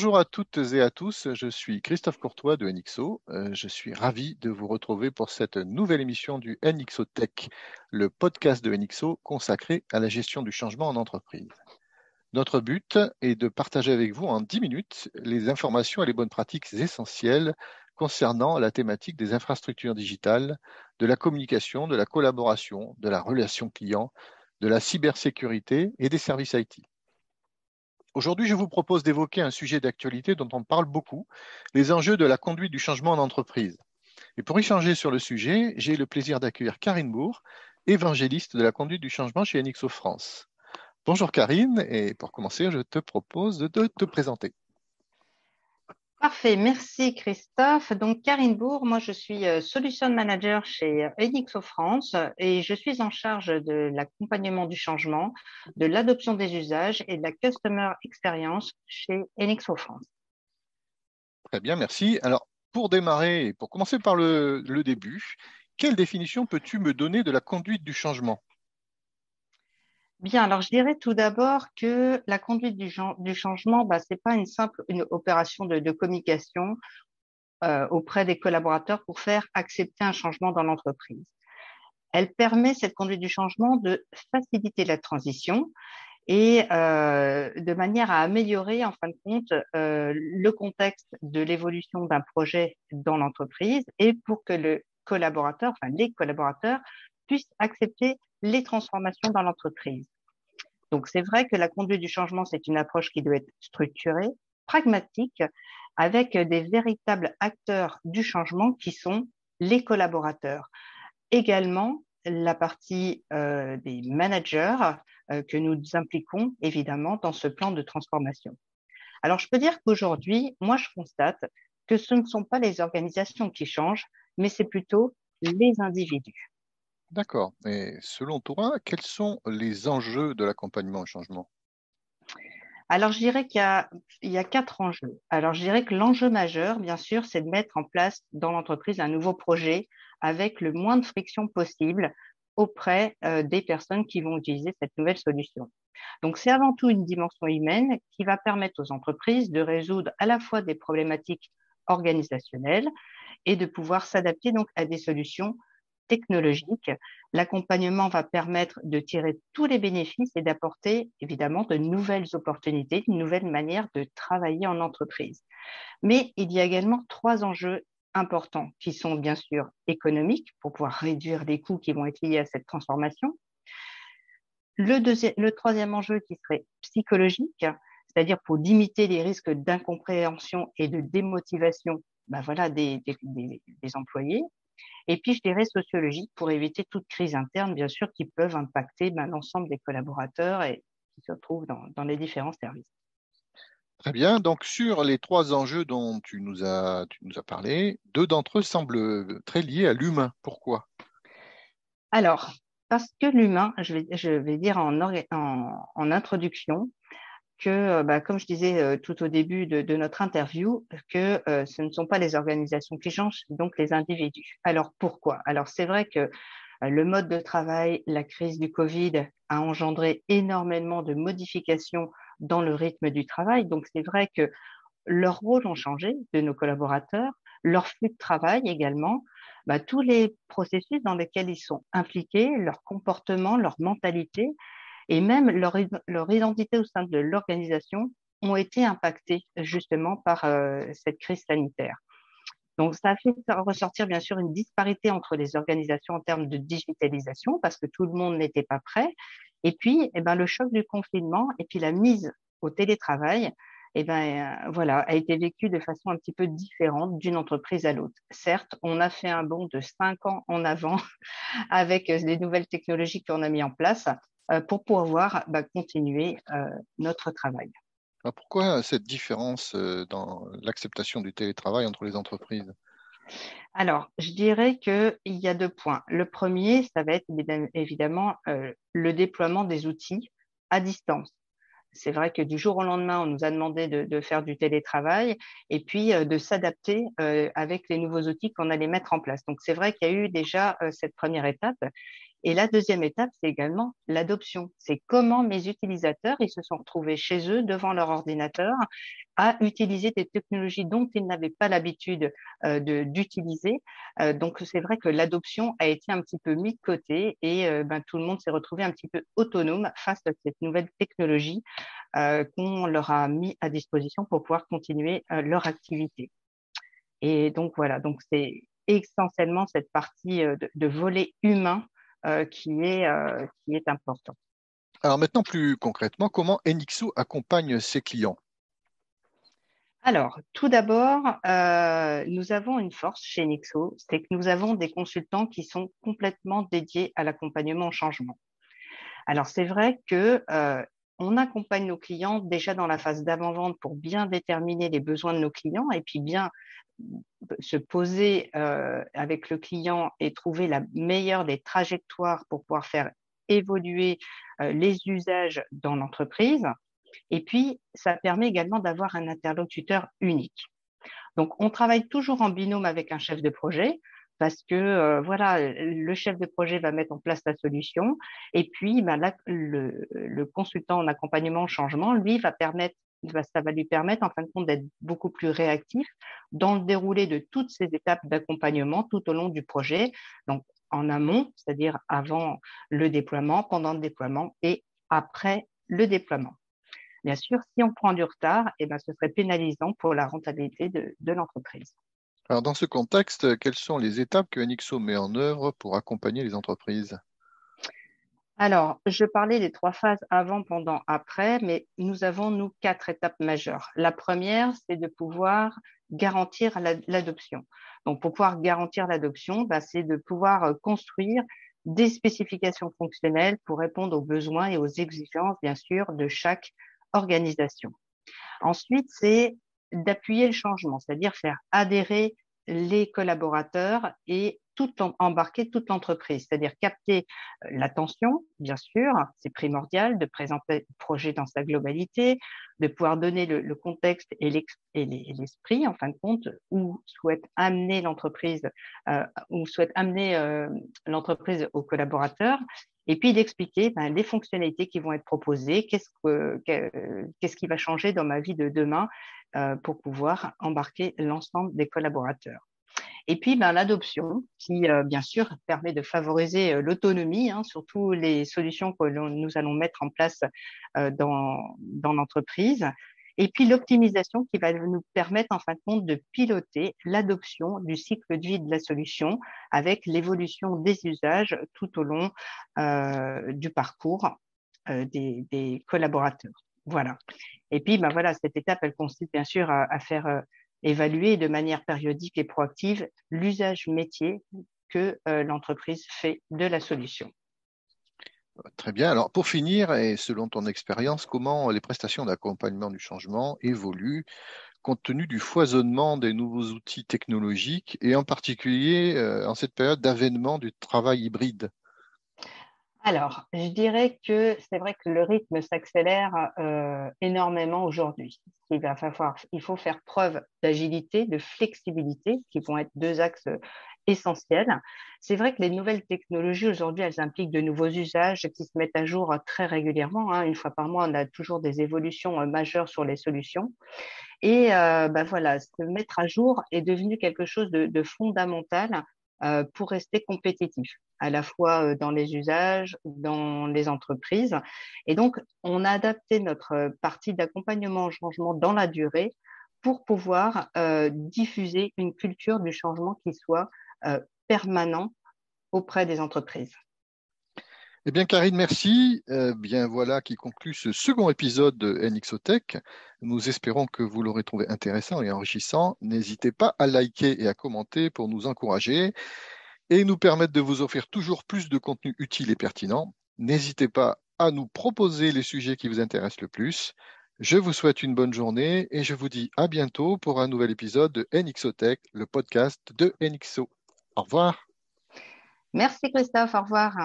Bonjour à toutes et à tous, je suis Christophe Courtois de NXO. Euh, je suis ravi de vous retrouver pour cette nouvelle émission du NXO Tech, le podcast de NXO consacré à la gestion du changement en entreprise. Notre but est de partager avec vous en 10 minutes les informations et les bonnes pratiques essentielles concernant la thématique des infrastructures digitales, de la communication, de la collaboration, de la relation client, de la cybersécurité et des services IT. Aujourd'hui, je vous propose d'évoquer un sujet d'actualité dont on parle beaucoup, les enjeux de la conduite du changement en entreprise. Et pour échanger sur le sujet, j'ai le plaisir d'accueillir Karine Bourg, évangéliste de la conduite du changement chez NXO France. Bonjour Karine, et pour commencer, je te propose de te présenter. Parfait, merci Christophe. Donc Karine Bourg, moi je suis euh, Solution Manager chez Enixo France et je suis en charge de l'accompagnement du changement, de l'adoption des usages et de la Customer Experience chez Enixo France. Très bien, merci. Alors pour démarrer, pour commencer par le début, quelle définition peux-tu me donner de la conduite du changement? Bien, alors je dirais tout d'abord que la conduite du, du changement, bah, ce n'est pas une simple une opération de, de communication euh, auprès des collaborateurs pour faire accepter un changement dans l'entreprise. Elle permet, cette conduite du changement, de faciliter la transition et euh, de manière à améliorer, en fin de compte, euh, le contexte de l'évolution d'un projet dans l'entreprise et pour que le collaborateur, enfin les collaborateurs, puissent accepter les transformations dans l'entreprise. Donc, c'est vrai que la conduite du changement, c'est une approche qui doit être structurée, pragmatique, avec des véritables acteurs du changement qui sont les collaborateurs. Également, la partie euh, des managers euh, que nous impliquons évidemment dans ce plan de transformation. Alors, je peux dire qu'aujourd'hui, moi, je constate que ce ne sont pas les organisations qui changent, mais c'est plutôt les individus. D'accord. Et selon toi, quels sont les enjeux de l'accompagnement au changement? Alors, je dirais qu'il y, a, quatre enjeux. Alors, je dirais que l'enjeu majeur, bien sûr, c'est de mettre en place dans l'entreprise un nouveau projet avec le moins de friction possible auprès euh, des personnes qui vont utiliser cette nouvelle solution. Donc, c'est avant tout une dimension humaine qui va permettre aux entreprises de résoudre à la fois des problématiques organisationnelles et de pouvoir s'adapter donc à des solutions technologique. L'accompagnement va permettre de tirer tous les bénéfices et d'apporter évidemment de nouvelles opportunités, de nouvelles manières de travailler en entreprise. Mais il y a également trois enjeux importants qui sont bien sûr économiques pour pouvoir réduire les coûts qui vont être liés à cette transformation. Le, deuxième, le troisième enjeu qui serait psychologique, c'est-à-dire pour limiter les risques d'incompréhension et de démotivation ben voilà, des, employés. Et puis, je dirais sociologique pour éviter toute crise interne, bien sûr, qui peuvent impacter ben, l'ensemble des collaborateurs et qui se trouvent dans, les différents services. Très bien. Donc, sur les trois enjeux dont tu nous as, tu nous as parlé, deux d'entre eux semblent très liés à l'humain. Pourquoi? Alors, parce que l'humain, je vais, je vais dire en, en, en introduction, que, euh, bah, comme je disais euh, tout au début de, notre interview, que euh, ce ne sont pas les organisations qui changent, donc les individus. Alors pourquoi? Alors c'est vrai que le mode de travail, la crise du Covid a engendré énormément de modifications dans le rythme du travail. Donc c'est vrai que leurs rôles ont changé de nos collaborateurs, leur flux de travail également, bah, tous les processus dans lesquels ils sont impliqués, leur comportement, leur mentalité et même leur, identité au sein de l'organisation ont été impactées justement par euh, cette crise sanitaire. Donc, ça a fait ressortir bien sûr une disparité entre les organisations en termes de digitalisation parce que tout le monde n'était pas prêt. Et puis, eh ben, le choc du confinement et puis la mise au télétravail, eh ben, euh, voilà, a été vécu de façon un petit peu différente d'une entreprise à l'autre. Certes, on a fait un bond de cinq ans en avant avec les nouvelles technologies qu'on a mis en place, euh, pour pouvoir bah, continuer euh, notre travail. Pourquoi cette différence euh, dans l'acceptation du télétravail entre les entreprises? Alors, je dirais qu'il y a deux points. Le premier, ça va être évidemment le déploiement des outils à distance. C'est vrai que du jour au lendemain, on nous a demandé de, faire du télétravail et puis de s'adapter avec les nouveaux outils qu'on allait mettre en place. Donc, c'est vrai qu'il y a eu déjà cette première étape Et la deuxième étape, c'est également l'adoption. C'est comment mes utilisateurs, ils se sont retrouvés chez eux devant leur ordinateur à utiliser des technologies dont ils n'avaient pas l'habitude euh, d'utiliser. Euh, donc c'est vrai que l'adoption a été un petit peu mise de côté et euh, ben, tout le monde s'est retrouvé un petit peu autonome face à cette nouvelle technologie qu'on leur a mis à disposition pour pouvoir continuer leur activité. Et donc voilà, donc c'est essentiellement cette partie de, volet humain qui, est, qui est important. Alors maintenant, plus concrètement, comment Enixo accompagne ses clients? Alors, tout d'abord, euh, nous avons une force chez Nixo, c'est que nous avons des consultants qui sont complètement dédiés à l'accompagnement au changement. Alors, c'est vrai que euh, on accompagne nos clients déjà dans la phase d'avant-vente pour bien déterminer les besoins de nos clients et puis bien se poser euh, avec le client et trouver la meilleure des trajectoires pour pouvoir faire évoluer les usages dans l'entreprise. Et puis, ça permet également d'avoir un interlocuteur unique. Donc, on travaille toujours en binôme avec un chef de projet parce que euh, voilà, le chef de projet va mettre en place la solution et puis ben, le, consultant en accompagnement au changement, lui, va permettre, ça va lui permettre en fin de compte d'être beaucoup plus réactif dans le déroulé de toutes ces étapes d'accompagnement tout au long du projet. Donc, en amont, c'est-à-dire avant le déploiement, pendant le déploiement et après le déploiement. Bien sûr, si on prend du retard, eh ben, ce serait pénalisant pour la rentabilité de, l'entreprise. Alors, dans ce contexte, quelles sont les étapes que NXO met en œuvre pour accompagner les entreprises? Alors, je parlais des trois phases avant, pendant, après, mais nous avons, nous, quatre étapes majeures. La première, c'est de pouvoir garantir l'adoption. Donc, pour pouvoir garantir l'adoption, bah, c'est de pouvoir euh, construire des spécifications fonctionnelles pour répondre aux besoins et aux exigences, bien sûr, de chaque organisation. Ensuite, c'est d'appuyer le changement, c'est-à-dire faire adhérer les collaborateurs et tout embarquer toute l'entreprise, c'est-à-dire capter euh, l'attention, bien sûr, c'est primordial de présenter le projet dans sa globalité, de pouvoir donner le, contexte et l'esprit, en fin de compte, où souhaite amener l'entreprise, euh, où souhaite amener euh, l'entreprise aux collaborateurs, et puis d'expliquer ben, les fonctionnalités qui vont être proposées, qu'est-ce, qui va changer dans ma vie de demain pour pouvoir embarquer l'ensemble des collaborateurs. Et puis ben, l'adoption, qui euh, bien sûr permet de favoriser euh, l'autonomie, hein, surtout les solutions que nous allons mettre en place dans, l'entreprise. Et puis l'optimisation qui va nous permettre en fin de compte de piloter l'adoption du cycle de vie de la solution avec l'évolution des usages tout au long euh, du parcours euh, des, collaborateurs. Voilà. Et puis, ben voilà, cette étape, elle consiste bien sûr à, faire euh, évaluer de manière périodique et proactive l'usage métier que l'entreprise fait de la solution. Très bien. Alors, pour finir, et selon ton expérience, comment les prestations d'accompagnement du changement évoluent compte tenu du foisonnement des nouveaux outils technologiques et en particulier euh, en cette période d'avènement du travail hybride? Alors, je dirais que c'est vrai que le rythme s'accélère euh, énormément aujourd'hui. Il va falloir, il faut faire preuve d'agilité, de flexibilité, qui vont être deux axes essentiel. C'est vrai que les nouvelles technologies aujourd'hui, elles impliquent de nouveaux usages qui se mettent à jour très régulièrement. Hein. Une fois par mois, on a toujours des évolutions euh, majeures sur les solutions. Et euh, bah voilà, se mettre à jour est devenu quelque chose de, fondamental euh, pour rester compétitif, à la fois dans les usages, dans les entreprises. Et donc, on a adapté notre partie d'accompagnement au changement dans la durée pour pouvoir diffuser une culture du changement qui soit euh, permanent auprès des entreprises. Eh bien, Karine, merci. Euh, bien, voilà qui conclut ce second épisode de NXOTech. Nous espérons que vous l'aurez trouvé intéressant et enrichissant. N'hésitez pas à liker et à commenter pour nous encourager et nous permettre de vous offrir toujours plus de contenu utile et pertinent. N'hésitez pas à nous proposer les sujets qui vous intéressent le plus. Je vous souhaite une bonne journée et je vous dis à bientôt pour un nouvel épisode de NXOTech, le podcast de NXO. Au revoir. Merci Christophe, au revoir.